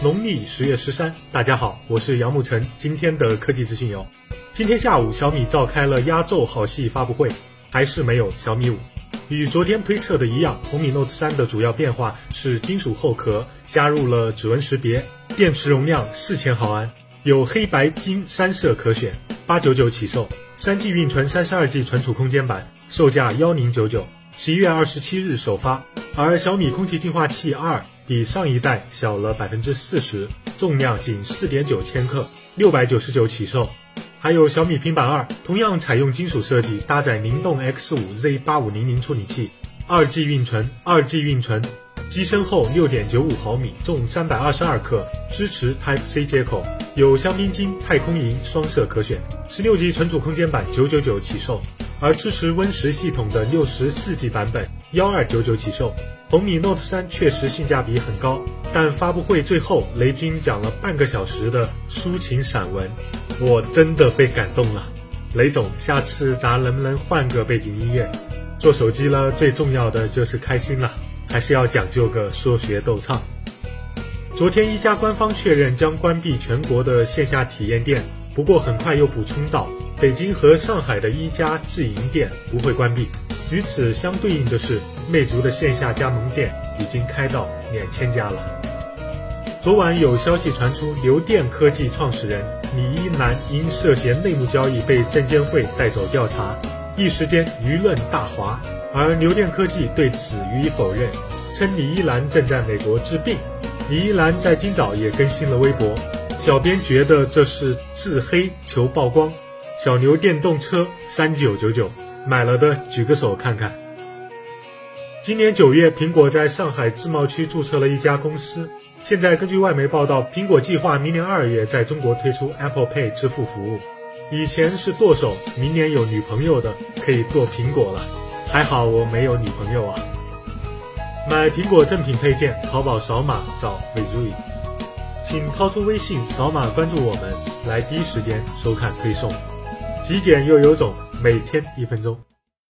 农历十月十三，大家好，我是杨沐晨。今天的科技资讯有：今天下午，小米召开了压轴好戏发布会，还是没有小米五。与昨天推测的一样，红米 Note 3的主要变化是金属后壳加入了指纹识别，电池容量四千毫安，有黑白金三色可选，八九九起售。三 G 运存，三十二 G 存储空间版，售价幺零九九，十一月二十七日首发。而小米空气净化器二。比上一代小了百分之四十，重量仅四点九千克，六百九十九起售。还有小米平板二，同样采用金属设计，搭载灵动 X 五 Z 八五零零处理器，二 G 运存，二 G 运存，机身厚六点九五毫米，重三百二十二克，支持 Type C 接口，有香槟金、太空银双色可选。十六 G 存储空间版九九九起售，而支持 Win 十系统的六十四 G 版本幺二九九起售。红米 Note 3确实性价比很高，但发布会最后雷军讲了半个小时的抒情散文，我真的被感动了。雷总，下次咱能不能换个背景音乐？做手机了，最重要的就是开心了，还是要讲究个说学逗唱。昨天一加官方确认将关闭全国的线下体验店，不过很快又补充到，北京和上海的一家自营店不会关闭。与此相对应的是，魅族的线下加盟店已经开到两千家了。昨晚有消息传出，流电科技创始人李一男因涉嫌内幕交易被证监会带走调查，一时间舆论大哗。而牛电科技对此予以否认，称李一男正在美国治病。李一男在今早也更新了微博，小编觉得这是自黑求曝光。小牛电动车三九九九。买了的举个手看看。今年九月，苹果在上海自贸区注册了一家公司。现在根据外媒报道，苹果计划明年二月在中国推出 Apple Pay 支付服务。以前是剁手，明年有女朋友的可以剁苹果了。还好我没有女朋友啊。买苹果正品配件，淘宝扫码找 Vizui，请掏出微信扫码关注我们，来第一时间收看推送。极简又有种。每天一分钟。